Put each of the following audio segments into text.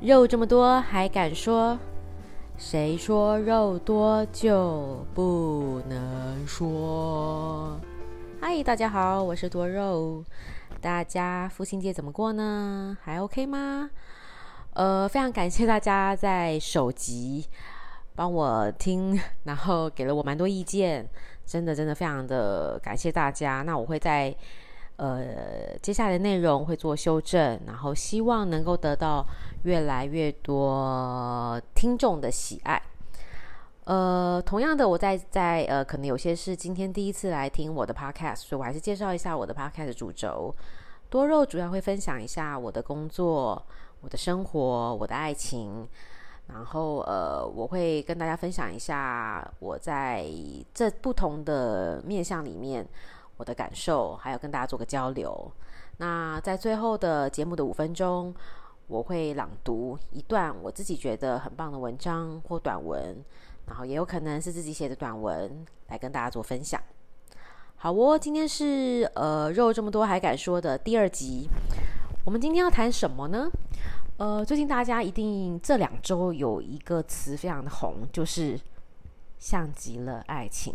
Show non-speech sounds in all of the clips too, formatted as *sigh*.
肉这么多还敢说？谁说肉多就不能说？嗨，大家好，我是多肉。大家父亲节怎么过呢？还 OK 吗？呃，非常感谢大家在首集帮我听，然后给了我蛮多意见，真的真的非常的感谢大家。那我会在。呃，接下来的内容会做修正，然后希望能够得到越来越多听众的喜爱。呃，同样的，我在在呃，可能有些是今天第一次来听我的 podcast，所以我还是介绍一下我的 podcast 主轴。多肉主要会分享一下我的工作、我的生活、我的爱情，然后呃，我会跟大家分享一下我在这不同的面向里面。我的感受，还有跟大家做个交流。那在最后的节目的五分钟，我会朗读一段我自己觉得很棒的文章或短文，然后也有可能是自己写的短文，来跟大家做分享。好哦，今天是呃肉这么多还敢说的第二集。我们今天要谈什么呢？呃，最近大家一定这两周有一个词非常的红，就是像极了爱情。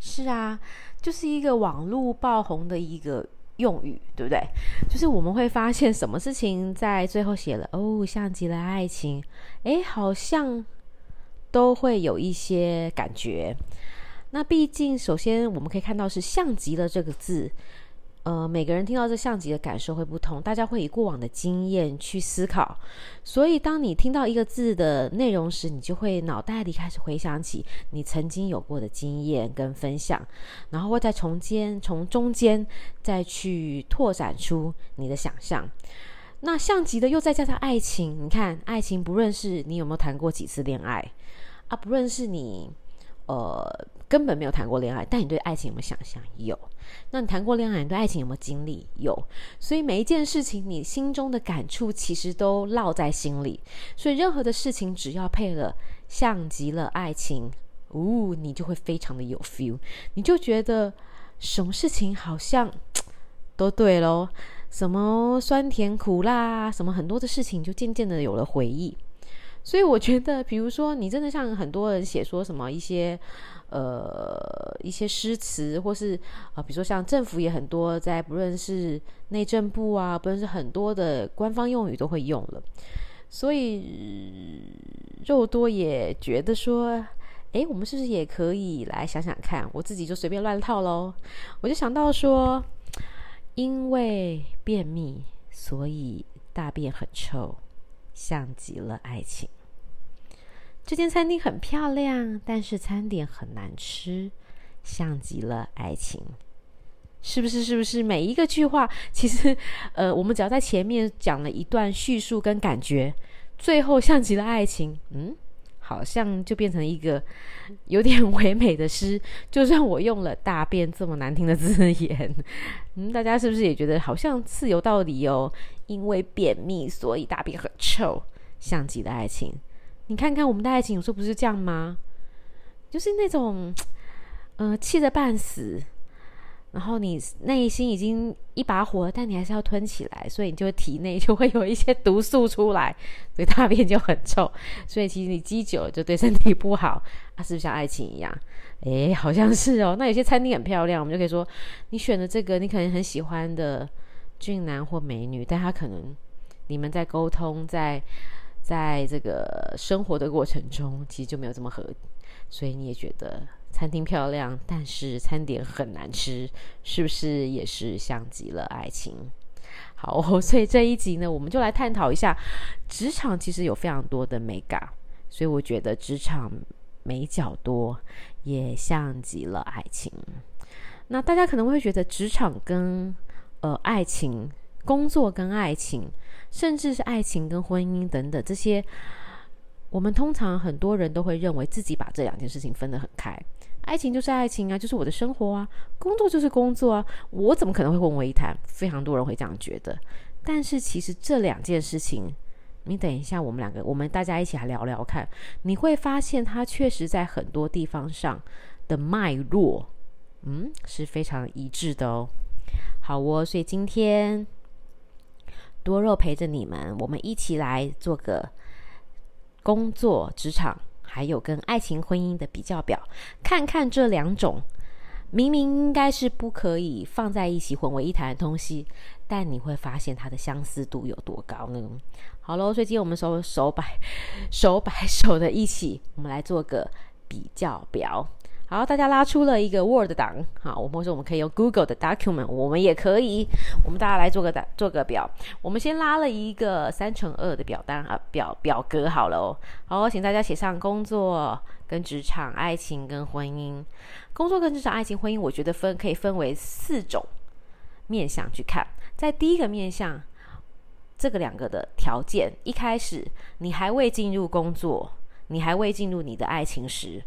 是啊，就是一个网络爆红的一个用语，对不对？就是我们会发现什么事情在最后写了哦，像极了爱情，诶，好像都会有一些感觉。那毕竟，首先我们可以看到是“像极了”这个字。呃，每个人听到这像极的感受会不同，大家会以过往的经验去思考，所以当你听到一个字的内容时，你就会脑袋里开始回想起你曾经有过的经验跟分享，然后会再从间从中间再去拓展出你的想象。那像极的又再加上爱情，你看爱情，不论是你有没有谈过几次恋爱啊，不论是你呃。根本没有谈过恋爱，但你对爱情有没有想象？有。那你谈过恋爱，你对爱情有没有经历？有。所以每一件事情，你心中的感触其实都烙在心里。所以任何的事情，只要配了像极了爱情，呜，你就会非常的有 feel。你就觉得什么事情好像都对咯，什么酸甜苦辣，什么很多的事情，就渐渐的有了回忆。所以我觉得，比如说，你真的像很多人写说什么一些。呃，一些诗词，或是啊、比如说像政府也很多，在不论是内政部啊，不论是很多的官方用语都会用了。所以肉多也觉得说，哎，我们是不是也可以来想想看？我自己就随便乱套喽。我就想到说，因为便秘，所以大便很臭，像极了爱情。这间餐厅很漂亮，但是餐点很难吃，像极了爱情，是不是？是不是？每一个句话，其实，呃，我们只要在前面讲了一段叙述跟感觉，最后像极了爱情，嗯，好像就变成一个有点唯美的诗。就算我用了大便这么难听的字眼，嗯，大家是不是也觉得好像是有道理哦？因为便秘，所以大便很臭，像极了爱情。你看看我们的爱情，有时候不是这样吗？就是那种，呃，气得半死，然后你内心已经一把火，但你还是要吞起来，所以你就体内 *laughs* 就会有一些毒素出来，所以大便就很臭。所以其实你积久了就对身体不好啊，是不是像爱情一样？诶，好像是哦。那有些餐厅很漂亮，我们就可以说，你选的这个你可能很喜欢的俊男或美女，但他可能你们在沟通在。在这个生活的过程中，其实就没有这么合，所以你也觉得餐厅漂亮，但是餐点很难吃，是不是也是像极了爱情？好，*laughs* 所以这一集呢，我们就来探讨一下职场其实有非常多的美感，所以我觉得职场美角多，也像极了爱情。那大家可能会觉得职场跟呃爱情。工作跟爱情，甚至是爱情跟婚姻等等这些，我们通常很多人都会认为自己把这两件事情分得很开。爱情就是爱情啊，就是我的生活啊；工作就是工作啊，我怎么可能会混为一谈？非常多人会这样觉得。但是其实这两件事情，你等一下，我们两个，我们大家一起来聊聊看，你会发现它确实在很多地方上的脉络，嗯，是非常一致的哦。好哦，所以今天。多肉陪着你们，我们一起来做个工作、职场，还有跟爱情、婚姻的比较表，看看这两种明明应该是不可以放在一起混为一谈的东西，但你会发现它的相似度有多高呢？好喽，所以今天我们手手摆手摆手的一起，我们来做个比较表。好，大家拉出了一个 Word 档，好，我们说我们可以用 Google 的 Document，我们也可以，我们大家来做个打做个表。我们先拉了一个三乘二的表单啊，表表格好了哦。好，请大家写上工作跟职场、爱情跟婚姻。工作跟职场、爱情、婚姻，我觉得分可以分为四种面向去看。在第一个面向，这个两个的条件，一开始你还未进入工作，你还未进入你的爱情时。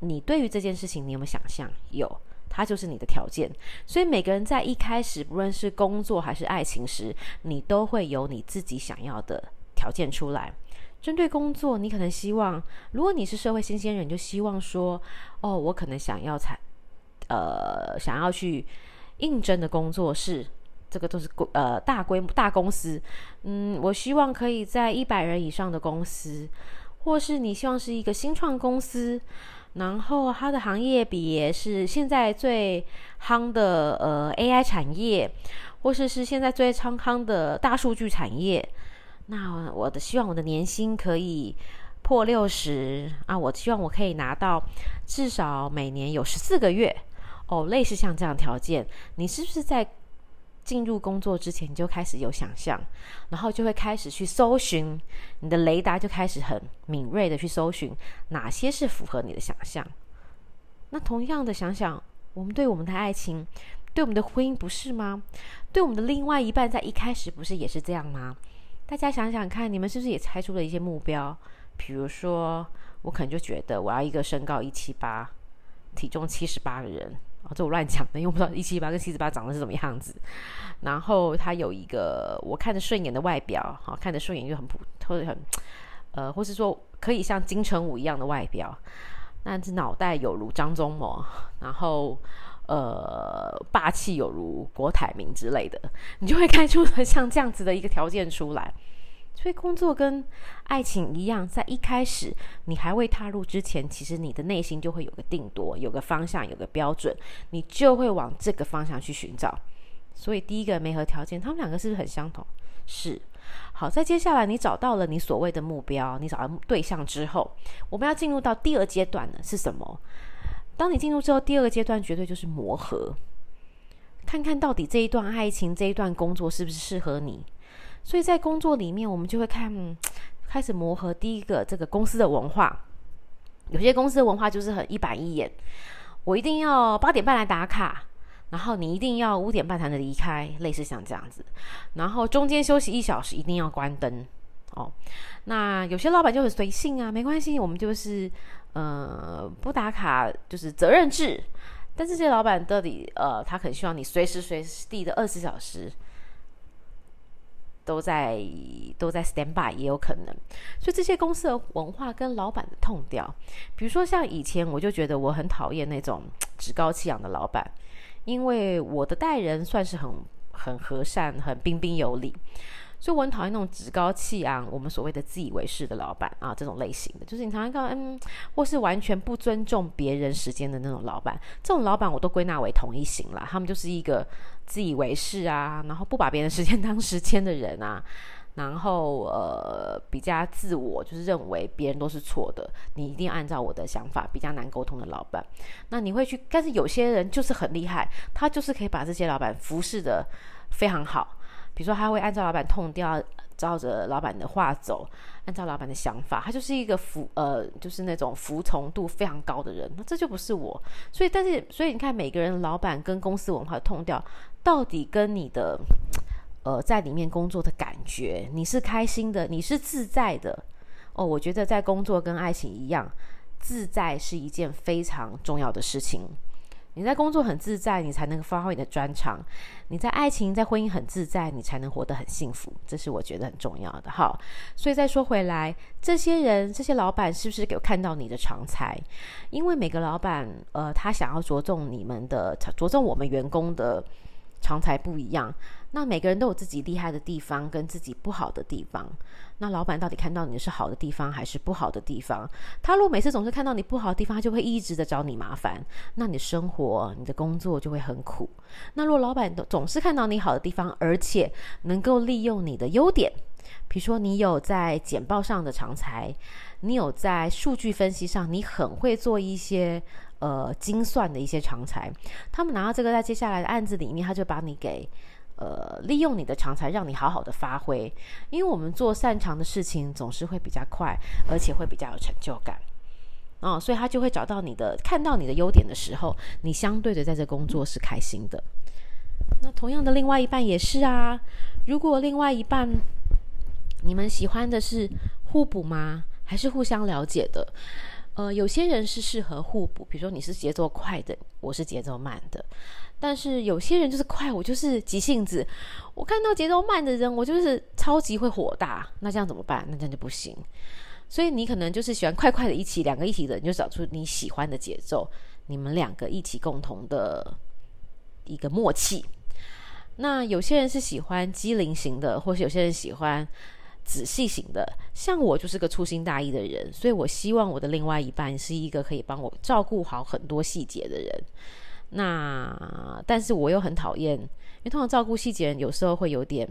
你对于这件事情，你有没有想象？有，它就是你的条件。所以每个人在一开始，不论是工作还是爱情时，你都会有你自己想要的条件出来。针对工作，你可能希望，如果你是社会新鲜人，就希望说，哦，我可能想要才，呃，想要去应征的工作是这个都是呃大规模大公司，嗯，我希望可以在一百人以上的公司，或是你希望是一个新创公司。然后它的行业比是现在最夯的呃 AI 产业，或是是现在最昌康的大数据产业。那我的希望我的年薪可以破六十啊！我希望我可以拿到至少每年有十四个月哦，类似像这样条件，你是不是在？进入工作之前，你就开始有想象，然后就会开始去搜寻，你的雷达就开始很敏锐的去搜寻哪些是符合你的想象。那同样的想想，我们对我们的爱情，对我们的婚姻不是吗？对我们的另外一半，在一开始不是也是这样吗？大家想想看，你们是不是也猜出了一些目标？比如说，我可能就觉得我要一个身高一七八，体重七十八的人。这我乱讲的，因为我不知道一七八跟七十八长得是什么样子。然后他有一个我看着顺眼的外表，好看着顺眼就很普，或者很呃，或是说可以像金城武一样的外表，那只脑袋有如张忠谋，然后呃霸气有如郭台铭之类的，你就会开出 *laughs* 像这样子的一个条件出来。所以工作跟爱情一样，在一开始你还未踏入之前，其实你的内心就会有个定夺，有个方向，有个标准，你就会往这个方向去寻找。所以第一个没合条件，他们两个是不是很相同？是。好，在接下来你找到了你所谓的目标，你找到对象之后，我们要进入到第二阶段呢？是什么？当你进入之后，第二个阶段绝对就是磨合，看看到底这一段爱情、这一段工作是不是适合你。所以在工作里面，我们就会看，*tsk* 开始磨合。第一个，这个公司的文化，有些公司的文化就是很一板一眼，我一定要八点半来打卡，然后你一定要五点半才能离开，类似像这样子。然后中间休息一小时，一定要关灯。哦，那有些老板就很随性啊，没关系，我们就是呃不打卡，就是责任制。但这些老板到底呃，他很希望你随时随地的二十小时。都在都在 stand by 也有可能，所以这些公司的文化跟老板的痛调，比如说像以前我就觉得我很讨厌那种趾高气扬的老板，因为我的待人算是很很和善、很彬彬有礼。所以我很讨厌那种趾高气昂，我们所谓的自以为是的老板啊，这种类型的，就是你常常看到，嗯，或是完全不尊重别人时间的那种老板，这种老板我都归纳为同一型了。他们就是一个自以为是啊，然后不把别人时间当时间的人啊，*laughs* 然后呃比较自我，就是认为别人都是错的，你一定按照我的想法，比较难沟通的老板。那你会去，但是有些人就是很厉害，他就是可以把这些老板服侍的非常好。比如说，他会按照老板痛掉，照着老板的话走，按照老板的想法，他就是一个服呃，就是那种服从度非常高的人。那这就不是我。所以，但是，所以你看，每个人老板跟公司文化的痛调，到底跟你的呃在里面工作的感觉，你是开心的，你是自在的哦。我觉得在工作跟爱情一样，自在是一件非常重要的事情。你在工作很自在，你才能发挥你的专长；你在爱情、在婚姻很自在，你才能活得很幸福。这是我觉得很重要的。好，所以再说回来，这些人、这些老板是不是有看到你的长才？因为每个老板，呃，他想要着重你们的，着重我们员工的长才不一样。那每个人都有自己厉害的地方跟自己不好的地方。那老板到底看到你是好的地方还是不好的地方？他如果每次总是看到你不好的地方，他就会一直的找你麻烦，那你生活、你的工作就会很苦。那如果老板总是看到你好的地方，而且能够利用你的优点，比如说你有在简报上的长才，你有在数据分析上，你很会做一些呃精算的一些长才，他们拿到这个在接下来的案子里面，他就把你给。呃，利用你的长才，让你好好的发挥。因为我们做擅长的事情，总是会比较快，而且会比较有成就感。哦，所以他就会找到你的，看到你的优点的时候，你相对的在这工作是开心的。那同样的，另外一半也是啊。如果另外一半你们喜欢的是互补吗？还是互相了解的？呃，有些人是适合互补，比如说你是节奏快的，我是节奏慢的。但是有些人就是快，我就是急性子。我看到节奏慢的人，我就是超级会火大。那这样怎么办？那这样就不行。所以你可能就是喜欢快快的一起，两个一起的，你就找出你喜欢的节奏，你们两个一起共同的一个默契。那有些人是喜欢机灵型的，或是有些人喜欢。仔细型的，像我就是个粗心大意的人，所以我希望我的另外一半是一个可以帮我照顾好很多细节的人。那但是我又很讨厌，因为通常照顾细节人有时候会有点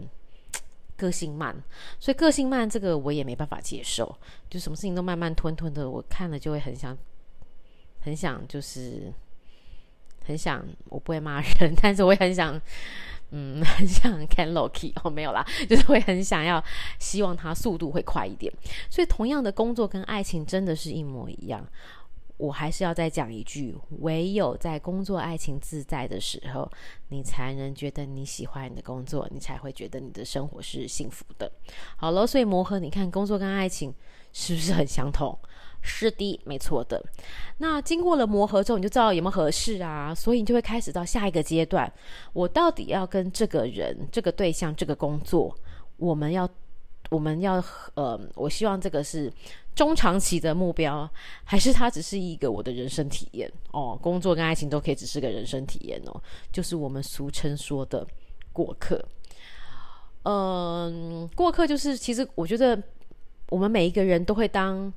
个性慢，所以个性慢这个我也没办法接受，就什么事情都慢慢吞吞的，我看了就会很想，很想就是很想，我不会骂人，*laughs* 但是我也很想。嗯，很想看 Loki 哦，没有啦，*laughs* 就是会很想要，希望他速度会快一点。所以，同样的工作跟爱情真的是一模一样。我还是要再讲一句：唯有在工作、爱情自在的时候，你才能觉得你喜欢你的工作，你才会觉得你的生活是幸福的。好了，所以磨合，你看工作跟爱情是不是很相同？是的，没错的。那经过了磨合之后，你就知道有没有合适啊，所以你就会开始到下一个阶段。我到底要跟这个人、这个对象、这个工作，我们要，我们要，呃，我希望这个是中长期的目标，还是它只是一个我的人生体验？哦，工作跟爱情都可以只是个人生体验哦，就是我们俗称说的过客。嗯、过客就是，其实我觉得我们每一个人都会当。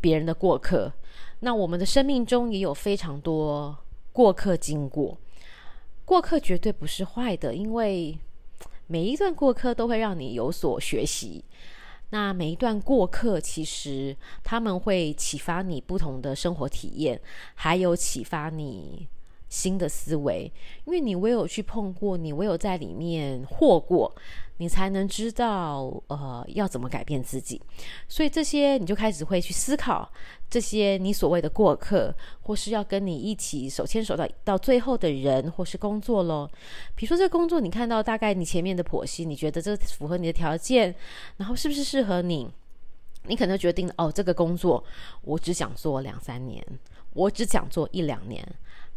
别人的过客，那我们的生命中也有非常多过客经过。过客绝对不是坏的，因为每一段过客都会让你有所学习。那每一段过客，其实他们会启发你不同的生活体验，还有启发你新的思维。因为你唯有去碰过，你唯有在里面活过。你才能知道，呃，要怎么改变自己。所以这些你就开始会去思考，这些你所谓的过客，或是要跟你一起手牵手到到最后的人，或是工作咯。比如说这个工作，你看到大概你前面的剖析，你觉得这符合你的条件，然后是不是适合你？你可能决定哦，这个工作我只想做两三年，我只想做一两年。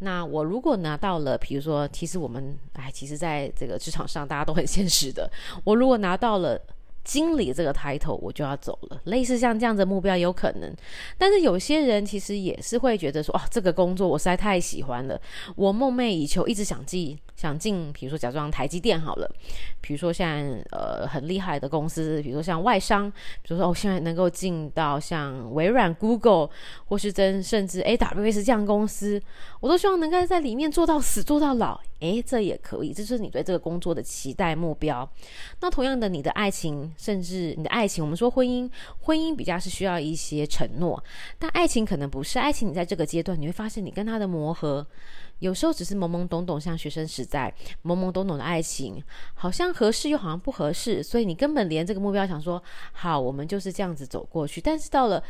那我如果拿到了，比如说，其实我们，哎，其实在这个职场上，大家都很 *laughs* 现实的。我如果拿到了。经理这个抬头，我就要走了。类似像这样的目标有可能，但是有些人其实也是会觉得说，哇，这个工作我实在太喜欢了，我梦寐以求，一直想进，想进。比如说，假装台积电好了，比如说像呃很厉害的公司，比如说像外商，比如说我现在能够进到像微软、Google，或是真甚至 AWS 这样公司，我都希望能够在里面做到死，做到老。诶，这也可以，这是你对这个工作的期待目标。那同样的，你的爱情，甚至你的爱情，我们说婚姻，婚姻比较是需要一些承诺，但爱情可能不是。爱情，你在这个阶段，你会发现你跟他的磨合，有时候只是懵懵懂懂，像学生时代懵懵懂懂的爱情，好像合适又好像不合适，所以你根本连这个目标想说好，我们就是这样子走过去。但是到了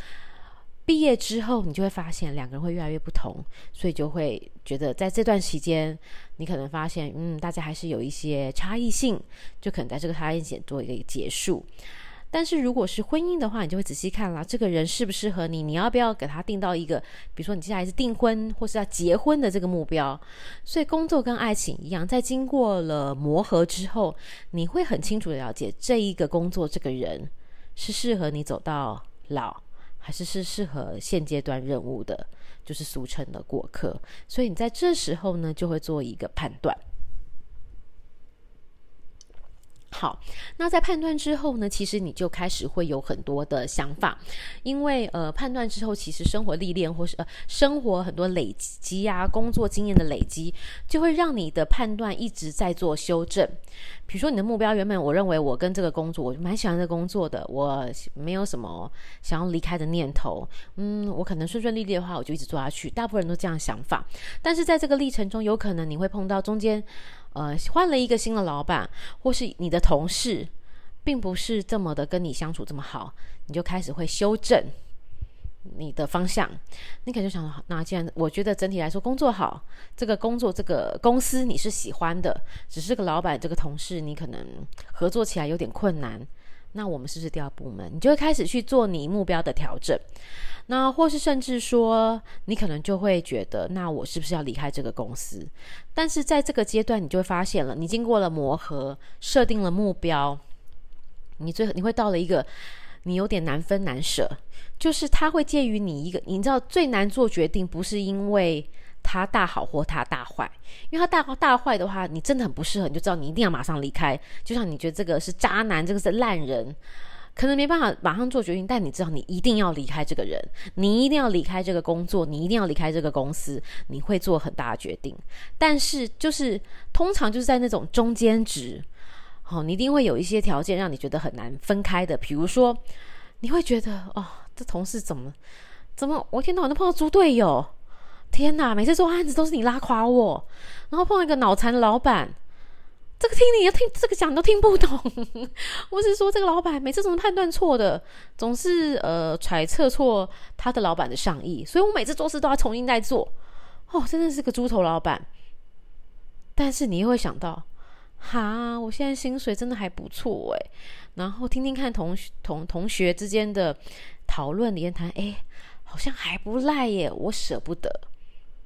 毕业之后，你就会发现两个人会越来越不同，所以就会觉得在这段时间，你可能发现，嗯，大家还是有一些差异性，就可能在这个差异性做一个结束。但是如果是婚姻的话，你就会仔细看了，这个人适不适合你，你要不要给他定到一个，比如说你接下来是订婚或是要结婚的这个目标。所以工作跟爱情一样，在经过了磨合之后，你会很清楚的了解这一个工作这个人是适合你走到老。还是是适合现阶段任务的，就是俗称的过客。所以你在这时候呢，就会做一个判断。好，那在判断之后呢，其实你就开始会有很多的想法，因为呃，判断之后，其实生活历练或是呃，生活很多累积啊，工作经验的累积，就会让你的判断一直在做修正。比如说你的目标原本，我认为我跟这个工作，我蛮喜欢这个工作的，我没有什么想要离开的念头。嗯，我可能顺顺利利的话，我就一直做下去。大部分人都这样想法，但是在这个历程中，有可能你会碰到中间。呃，换了一个新的老板，或是你的同事，并不是这么的跟你相处这么好，你就开始会修正你的方向。你可能想，那既然我觉得整体来说工作好，这个工作这个公司你是喜欢的，只是个老板这个同事你可能合作起来有点困难，那我们是不是调部门？你就会开始去做你目标的调整。那或是甚至说，你可能就会觉得，那我是不是要离开这个公司？但是在这个阶段，你就会发现了，你经过了磨合，设定了目标，你最你会到了一个你有点难分难舍，就是他会介于你一个，你知道最难做决定，不是因为他大好或他大坏，因为他大大坏的话，你真的很不适合，你就知道你一定要马上离开。就像你觉得这个是渣男，这个是烂人。可能没办法马上做决定，但你知道你一定要离开这个人，你一定要离开这个工作，你一定要离开这个公司，你会做很大的决定。但是就是通常就是在那种中间值，哦，你一定会有一些条件让你觉得很难分开的。比如说，你会觉得哦，这同事怎么怎么，我一天到晚都碰到猪队友，天哪，每次做案子都是你拉垮我，然后碰到一个脑残的老板。这个听你要听这个讲都听不懂，*laughs* 我是说这个老板每次怎么判断错的，总是呃揣测错他的老板的上意，所以我每次做事都要重新再做。哦，真的是个猪头老板。但是你又会想到，哈，我现在薪水真的还不错哎，然后听听看同同同学之间的讨论言谈，哎，好像还不赖耶，我舍不得。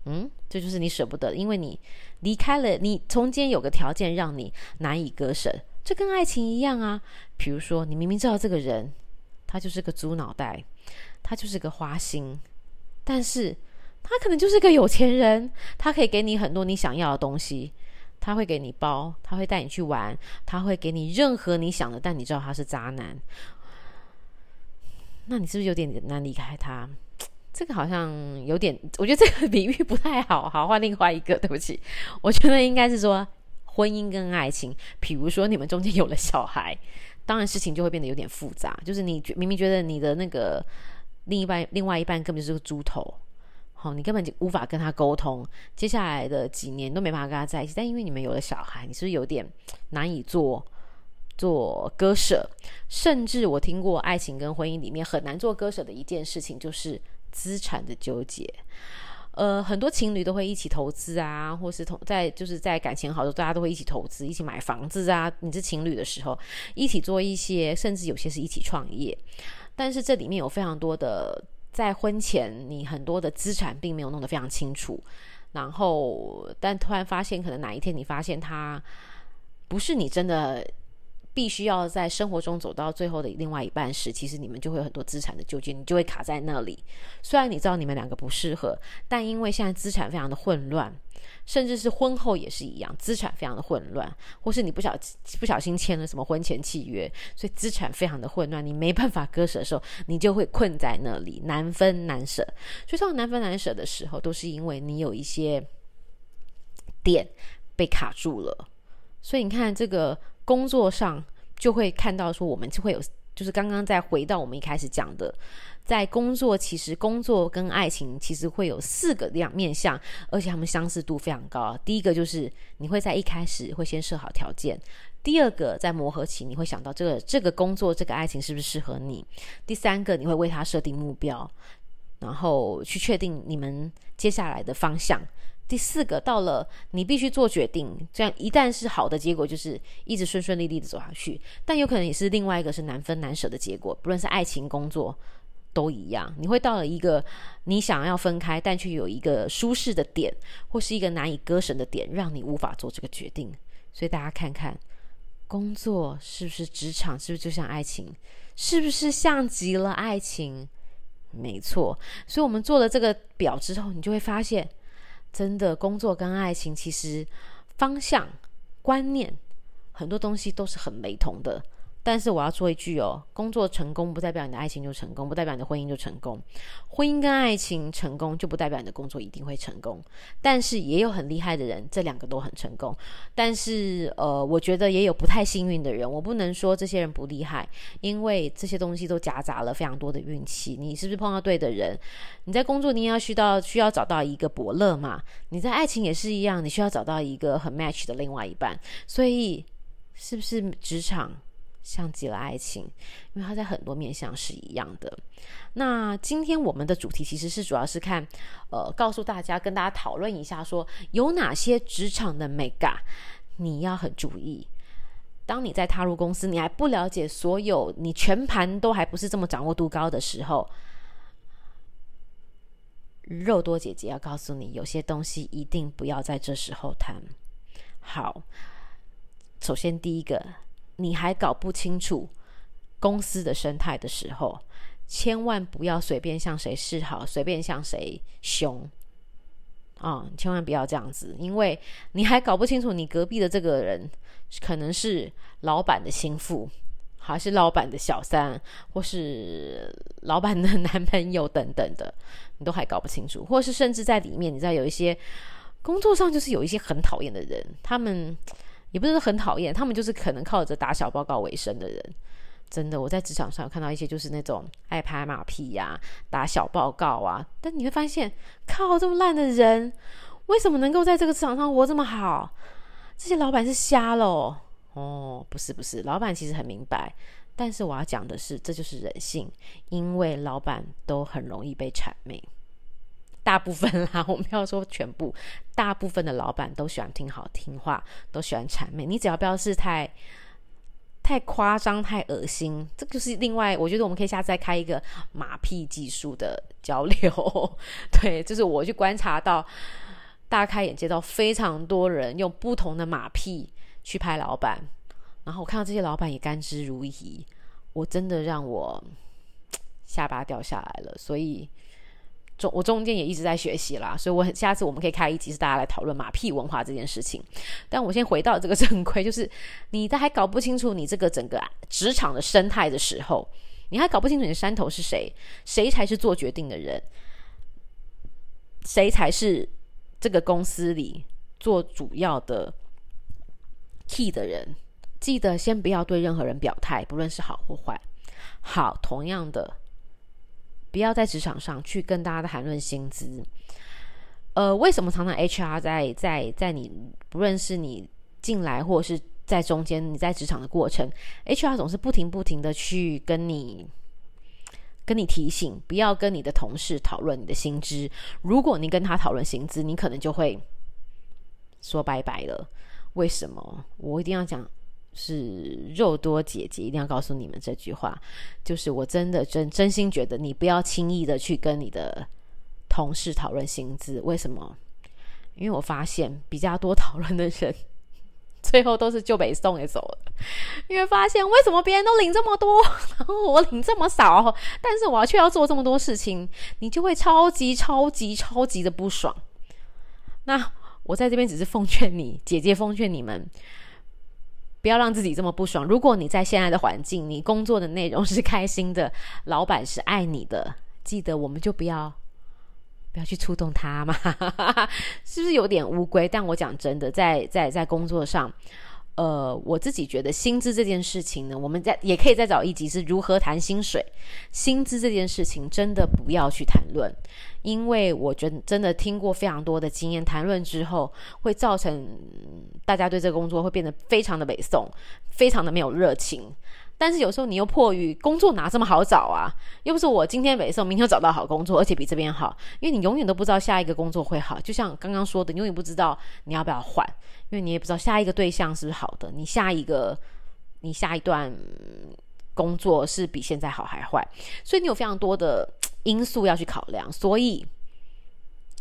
嗯，这就是你舍不得，因为你离开了，你中间有个条件让你难以割舍。这跟爱情一样啊。比如说，你明明知道这个人，他就是个猪脑袋，他就是个花心，但是他可能就是个有钱人，他可以给你很多你想要的东西，他会给你包，他会带你去玩，他会给你任何你想的，但你知道他是渣男，那你是不是有点难离开他？这个好像有点，我觉得这个 *laughs* 比喻不太好。好，换另外一个，对不起，我觉得应该是说婚姻跟爱情。比如说你们中间有了小孩，当然事情就会变得有点复杂。就是你明明觉得你的那个另一半、另外一半根本就是个猪头，好，你根本就无法跟他沟通，接下来的几年都没办法跟他在一起。但因为你们有了小孩，你是不是有点难以做做割舍？甚至我听过爱情跟婚姻里面很难做割舍的一件事情，就是。资产的纠结，呃，很多情侣都会一起投资啊，或是同在就是在感情好的时候，大家都会一起投资，一起买房子啊。你是情侣的时候，一起做一些，甚至有些是一起创业。但是这里面有非常多的，在婚前你很多的资产并没有弄得非常清楚，然后但突然发现，可能哪一天你发现他不是你真的。必须要在生活中走到最后的另外一半时，其实你们就会有很多资产的纠结，你就会卡在那里。虽然你知道你们两个不适合，但因为现在资产非常的混乱，甚至是婚后也是一样，资产非常的混乱，或是你不小不小心签了什么婚前契约，所以资产非常的混乱，你没办法割舍的时候，你就会困在那里，难分难舍。所以，这种难分难舍的时候，都是因为你有一些点被卡住了。所以你看这个。工作上就会看到说，我们就会有，就是刚刚再回到我们一开始讲的，在工作其实工作跟爱情其实会有四个两面相，而且他们相似度非常高。第一个就是你会在一开始会先设好条件，第二个在磨合期你会想到这个这个工作这个爱情是不是适合你，第三个你会为他设定目标，然后去确定你们接下来的方向。第四个，到了你必须做决定，这样一旦是好的结果，就是一直顺顺利利的走下去；但有可能也是另外一个是难分难舍的结果，不论是爱情、工作都一样。你会到了一个你想要分开，但却有一个舒适的点，或是一个难以割舍的点，让你无法做这个决定。所以大家看看，工作是不是职场，是不是就像爱情，是不是像极了爱情？没错。所以我们做了这个表之后，你就会发现。真的，工作跟爱情其实方向、观念很多东西都是很雷同的。但是我要说一句哦，工作成功不代表你的爱情就成功，不代表你的婚姻就成功。婚姻跟爱情成功，就不代表你的工作一定会成功。但是也有很厉害的人，这两个都很成功。但是呃，我觉得也有不太幸运的人。我不能说这些人不厉害，因为这些东西都夹杂了非常多的运气。你是不是碰到对的人？你在工作你也要需要需要找到一个伯乐嘛？你在爱情也是一样，你需要找到一个很 match 的另外一半。所以是不是职场？像极了爱情，因为它在很多面向是一样的。那今天我们的主题其实是主要是看，呃，告诉大家跟大家讨论一下，说有哪些职场的眉角你要很注意。当你在踏入公司，你还不了解所有，你全盘都还不是这么掌握度高的时候，肉多姐姐要告诉你，有些东西一定不要在这时候谈。好，首先第一个。你还搞不清楚公司的生态的时候，千万不要随便向谁示好，随便向谁凶啊！千万不要这样子，因为你还搞不清楚你隔壁的这个人可能是老板的心腹，还是老板的小三，或是老板的男朋友等等的，你都还搞不清楚，或是甚至在里面，你知道有一些工作上就是有一些很讨厌的人，他们。也不是很讨厌，他们就是可能靠着打小报告为生的人。真的，我在职场上看到一些就是那种爱拍马屁呀、打小报告啊。但你会发现，靠这么烂的人，为什么能够在这个职场上活这么好？这些老板是瞎了哦？不是不是，老板其实很明白。但是我要讲的是，这就是人性，因为老板都很容易被谄媚。大部分啦，我们要说全部，大部分的老板都喜欢听好听话，都喜欢谄媚。你只要不要是太太夸张、太恶心，这就是另外。我觉得我们可以下次再开一个马屁技术的交流。*laughs* 对，就是我去观察到，大开眼界到非常多人用不同的马屁去拍老板，然后我看到这些老板也甘之如饴，我真的让我下巴掉下来了。所以。中我中间也一直在学习啦，所以我很下次我们可以开一集是大家来讨论马屁文化这件事情。但我先回到这个正 *laughs* 规，就是你在还搞不清楚你这个整个职场的生态的时候，你还搞不清楚你的山头是谁，谁才是做决定的人，谁才是这个公司里做主要的 key 的人。记得先不要对任何人表态，不论是好或坏。好，同样的。不要在职场上去跟大家谈论薪资。呃，为什么常常 HR 在在在你不论是你进来或者是在中间你在职场的过程，HR 总是不停不停的去跟你跟你提醒，不要跟你的同事讨论你的薪资。如果你跟他讨论薪资，你可能就会说拜拜了。为什么？我一定要讲。是肉多姐姐一定要告诉你们这句话，就是我真的真真心觉得你不要轻易的去跟你的同事讨论薪资。为什么？因为我发现比较多讨论的人，最后都是就被送也走了。因为发现为什么别人都领这么多，*laughs* 然后我领这么少，但是我却要做这么多事情，你就会超级超级超级的不爽。那我在这边只是奉劝你，姐姐奉劝你们。不要让自己这么不爽。如果你在现在的环境，你工作的内容是开心的，老板是爱你的，记得我们就不要不要去触动他嘛，*laughs* 是不是有点乌龟？但我讲真的，在在在工作上。呃，我自己觉得薪资这件事情呢，我们在也可以再找一集是如何谈薪水。薪资这件事情真的不要去谈论，因为我觉得真的听过非常多的经验，谈论之后会造成大家对这个工作会变得非常的北宋，非常的没有热情。但是有时候你又迫于工作哪这么好找啊？又不是我今天没送，明天找到好工作，而且比这边好。因为你永远都不知道下一个工作会好，就像刚刚说的，你永远不知道你要不要换，因为你也不知道下一个对象是不是好的，你下一个你下一段工作是比现在好还坏，所以你有非常多的因素要去考量，所以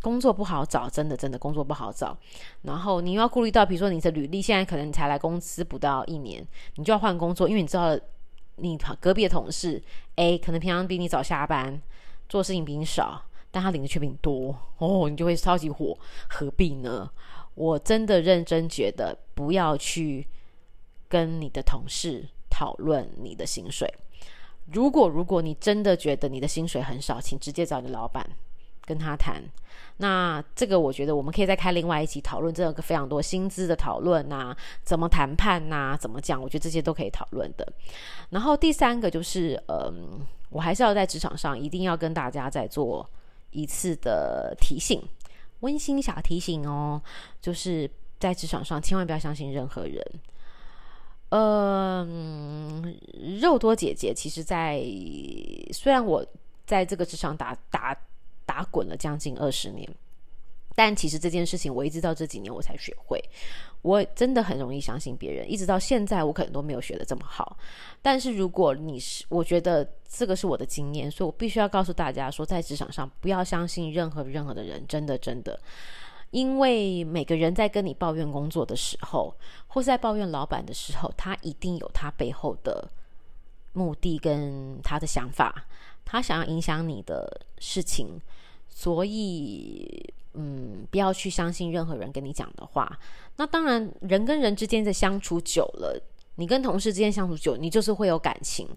工作不好找，真的真的工作不好找。然后你又要顾虑到，比如说你的履历现在可能你才来公司不到一年，你就要换工作，因为你知道。你隔壁的同事 A 可能平常比你早下班，做事情比你少，但他领的却比你多哦，你就会超级火，何必呢？我真的认真觉得不要去跟你的同事讨论你的薪水。如果如果你真的觉得你的薪水很少，请直接找你的老板跟他谈。那这个我觉得我们可以再开另外一期讨论这个非常多薪资的讨论呐，怎么谈判呐，怎么讲，我觉得这些都可以讨论的。然后第三个就是，嗯，我还是要在职场上一定要跟大家再做一次的提醒，温馨小提醒哦，就是在职场上千万不要相信任何人。嗯，肉多姐姐其实，在虽然我在这个职场打打。打滚了将近二十年，但其实这件事情我一直到这几年我才学会。我真的很容易相信别人，一直到现在我可能都没有学的这么好。但是如果你是，我觉得这个是我的经验，所以我必须要告诉大家说，在职场上不要相信任何任何的人，真的真的，因为每个人在跟你抱怨工作的时候，或是在抱怨老板的时候，他一定有他背后的目的跟他的想法。他想要影响你的事情，所以，嗯，不要去相信任何人跟你讲的话。那当然，人跟人之间的相处久了，你跟同事之间相处久，你就是会有感情，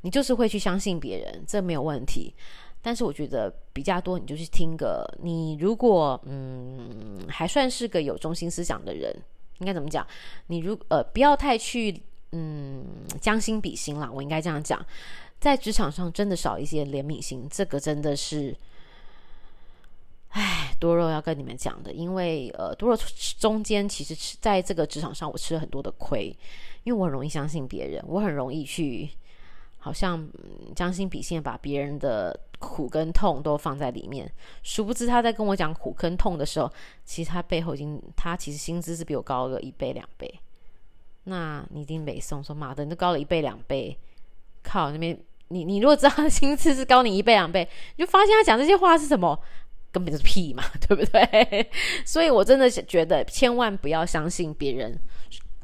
你就是会去相信别人，这没有问题。但是我觉得比较多，你就去听个。你如果嗯还算是个有中心思想的人，应该怎么讲？你如呃不要太去嗯将心比心啦，我应该这样讲。在职场上真的少一些怜悯心，这个真的是，唉，多肉要跟你们讲的，因为呃，多肉中间其实吃在这个职场上，我吃了很多的亏，因为我很容易相信别人，我很容易去好像将心比心，把别人的苦跟痛都放在里面，殊不知他在跟我讲苦跟痛的时候，其实他背后已经他其实薪资是比我高了一倍两倍，那你一定没送说妈的，你都高了一倍两倍，靠那边。你你如果知道他的薪资是高你一倍两倍，你就发现他讲这些话是什么，根本就是屁嘛，对不对？*laughs* 所以我真的是觉得千万不要相信别人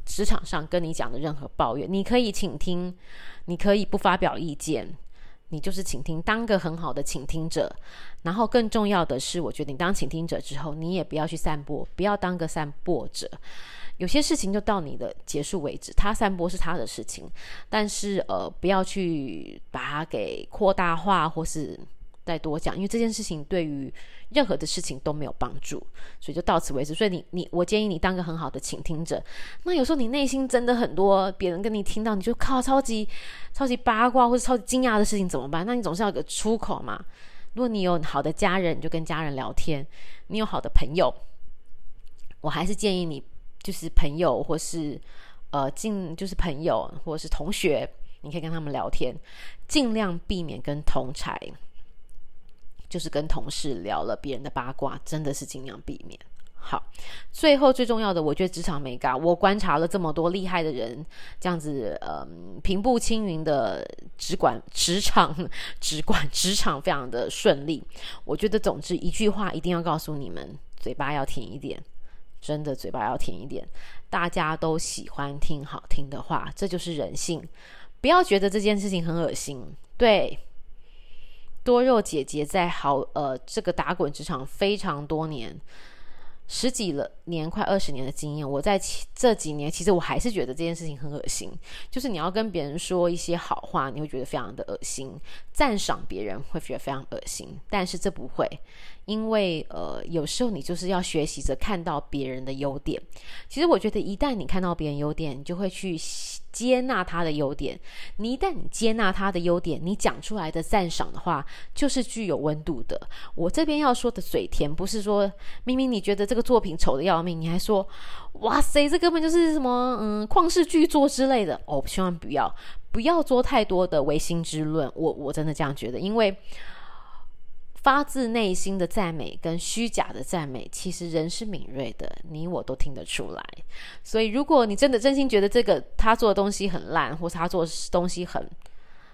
职场上跟你讲的任何抱怨。你可以倾听，你可以不发表意见，你就是倾听，当个很好的倾听者。然后更重要的是，我觉得你当倾听者之后，你也不要去散播，不要当个散播者。有些事情就到你的结束为止，他散播是他的事情，但是呃，不要去把它给扩大化，或是再多讲，因为这件事情对于任何的事情都没有帮助，所以就到此为止。所以你你，我建议你当个很好的倾听者。那有时候你内心真的很多别人跟你听到，你就靠超级超级八卦或者超级惊讶的事情怎么办？那你总是要有个出口嘛。如果你有好的家人，你就跟家人聊天；你有好的朋友，我还是建议你。就是朋友，或是呃，尽就是朋友，或是同学，你可以跟他们聊天，尽量避免跟同才，就是跟同事聊了别人的八卦，真的是尽量避免。好，最后最重要的，我觉得职场美感，我观察了这么多厉害的人，这样子，呃，平步青云的职管职场，职管职场非常的顺利。我觉得，总之一句话，一定要告诉你们，嘴巴要甜一点。真的嘴巴要甜一点，大家都喜欢听好听的话，这就是人性。不要觉得这件事情很恶心。对，多肉姐姐在好呃这个打滚职场非常多年。十几了年，快二十年的经验，我在这几年，其实我还是觉得这件事情很恶心。就是你要跟别人说一些好话，你会觉得非常的恶心；赞赏别人会觉得非常恶心。但是这不会，因为呃，有时候你就是要学习着看到别人的优点。其实我觉得，一旦你看到别人优点，你就会去接纳他的优点。你一旦你接纳他的优点，你讲出来的赞赏的话，就是具有温度的。我这边要说的嘴甜，不是说明明你觉得这个。作品丑得要命，你还说哇塞，这根本就是什么嗯旷世巨作之类的哦！千万不要不要做太多的唯心之论，我我真的这样觉得，因为发自内心的赞美跟虚假的赞美，其实人是敏锐的，你我都听得出来。所以，如果你真的真心觉得这个他做的东西很烂，或是他做的东西很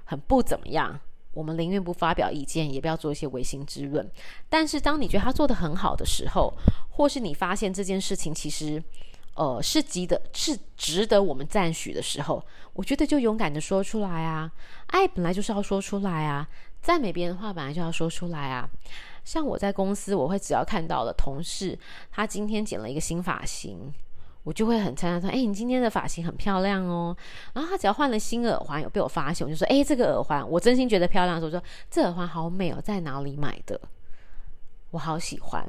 很不怎么样。我们宁愿不发表意见，也不要做一些违心之论。但是，当你觉得他做得很好的时候，或是你发现这件事情其实，呃，是值得是值得我们赞许的时候，我觉得就勇敢的说出来啊！爱本来就是要说出来啊，赞美别人的话本来就要说出来啊。像我在公司，我会只要看到了同事他今天剪了一个新发型，我就会很称赞说：“哎，你今天的发型很漂亮哦。”然后他只要换了新耳环，有被我发现，我就说：“哎，这个耳环我真心觉得漂亮。”的时候说：“这耳环好美哦，在哪里买的？”我好喜欢。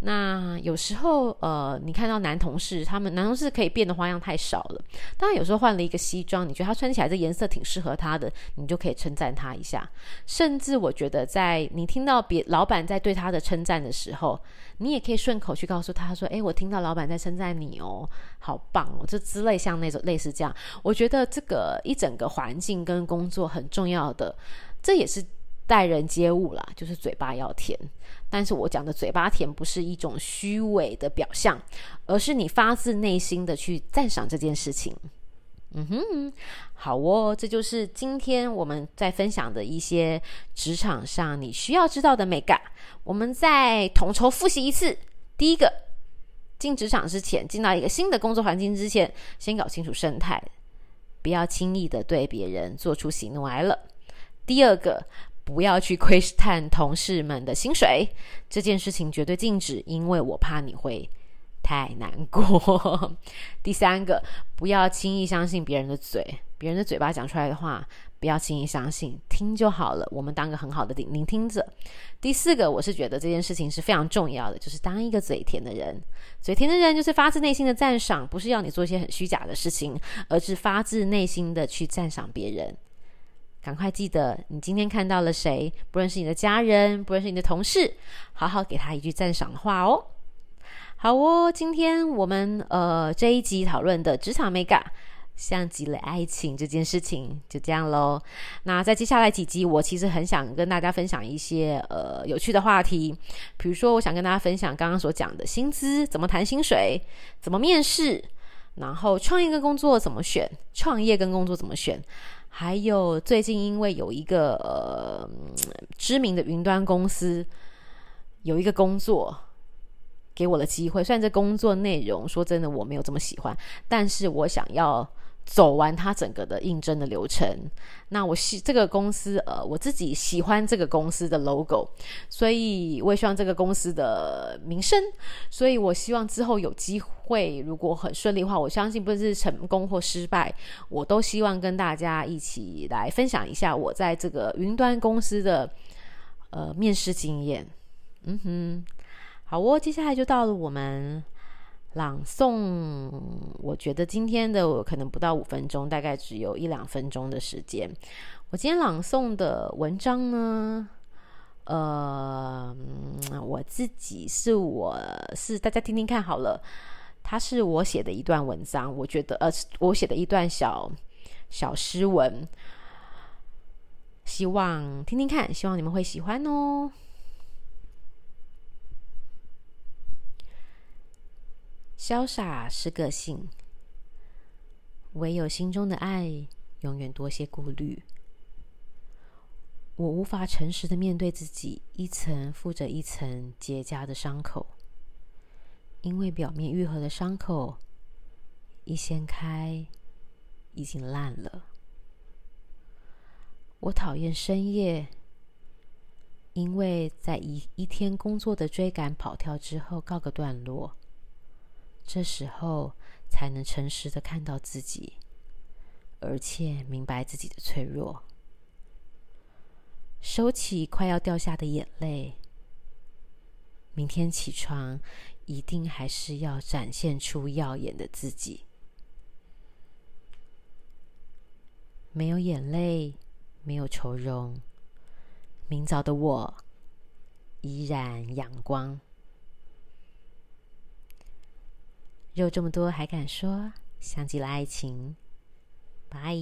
那有时候，呃，你看到男同事，他们男同事可以变的花样太少了。当然，有时候换了一个西装，你觉得他穿起来这颜色挺适合他的，你就可以称赞他一下。甚至我觉得，在你听到别老板在对他的称赞的时候，你也可以顺口去告诉他说：“诶，我听到老板在称赞你哦，好棒哦！”这之类像那种类似这样，我觉得这个一整个环境跟工作很重要的，这也是。待人接物啦，就是嘴巴要甜。但是我讲的嘴巴甜，不是一种虚伪的表象，而是你发自内心的去赞赏这件事情。嗯哼，好哦，这就是今天我们在分享的一些职场上你需要知道的美感。我们再统筹复习一次：第一个，进职场之前，进到一个新的工作环境之前，先搞清楚生态，不要轻易的对别人做出喜怒哀乐。第二个。不要去窥探同事们的薪水，这件事情绝对禁止，因为我怕你会太难过。*laughs* 第三个，不要轻易相信别人的嘴，别人的嘴巴讲出来的话，不要轻易相信，听就好了。我们当个很好的聆听者。第四个，我是觉得这件事情是非常重要的，就是当一个嘴甜的人，嘴甜的人就是发自内心的赞赏，不是要你做一些很虚假的事情，而是发自内心的去赞赏别人。赶快记得，你今天看到了谁？不论是你的家人，不论是你的同事，好好给他一句赞赏的话哦。好哦，今天我们呃这一集讨论的职场美感，像极了爱情这件事情，就这样喽。那在接下来几集，我其实很想跟大家分享一些呃有趣的话题，比如说，我想跟大家分享刚刚所讲的薪资，怎么谈薪水，怎么面试，然后创业跟工作怎么选，创业跟工作怎么选。还有最近，因为有一个呃知名的云端公司有一个工作给我的机会，虽然这工作内容说真的我没有这么喜欢，但是我想要。走完他整个的应征的流程，那我喜这个公司，呃，我自己喜欢这个公司的 logo，所以我也希望这个公司的名声，所以我希望之后有机会，如果很顺利的话，我相信不是成功或失败，我都希望跟大家一起来分享一下我在这个云端公司的呃面试经验。嗯哼，好哦，接下来就到了我们。朗诵，我觉得今天的我可能不到五分钟，大概只有一两分钟的时间。我今天朗诵的文章呢，呃，我自己是我是大家听听看好了，它是我写的一段文章，我觉得呃，我写的一段小小诗文，希望听听看，希望你们会喜欢哦。潇洒是个性，唯有心中的爱永远多些顾虑。我无法诚实的面对自己一层附着一层结痂的伤口，因为表面愈合的伤口一掀开已经烂了。我讨厌深夜，因为在一一天工作的追赶跑跳之后告个段落。这时候才能诚实的看到自己，而且明白自己的脆弱，收起快要掉下的眼泪。明天起床，一定还是要展现出耀眼的自己。没有眼泪，没有愁容，明早的我依然阳光。肉这么多还敢说，像极了爱情，拜。